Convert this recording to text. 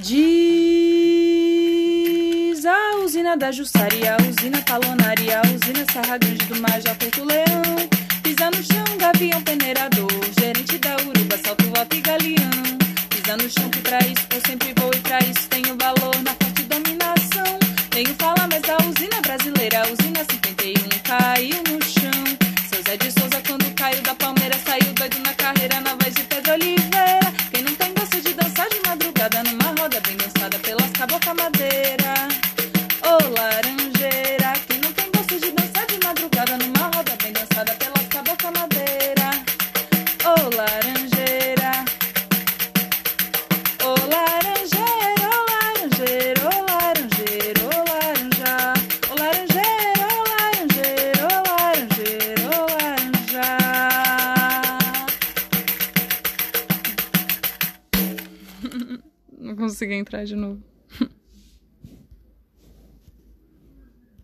Diz a usina da Jussaria, a usina Palonaria, a usina Serra Grande do Major Porto Leão. Pisa no chão, gavião peneirador, gerente da Uruba, salto, volta e galeão. Pisa no chão que pra isso eu sempre vou e pra isso tenho valor na forte dominação. Tenho fala, mas a usina brasileira, a usina 51 caiu no conseguir entrar de novo.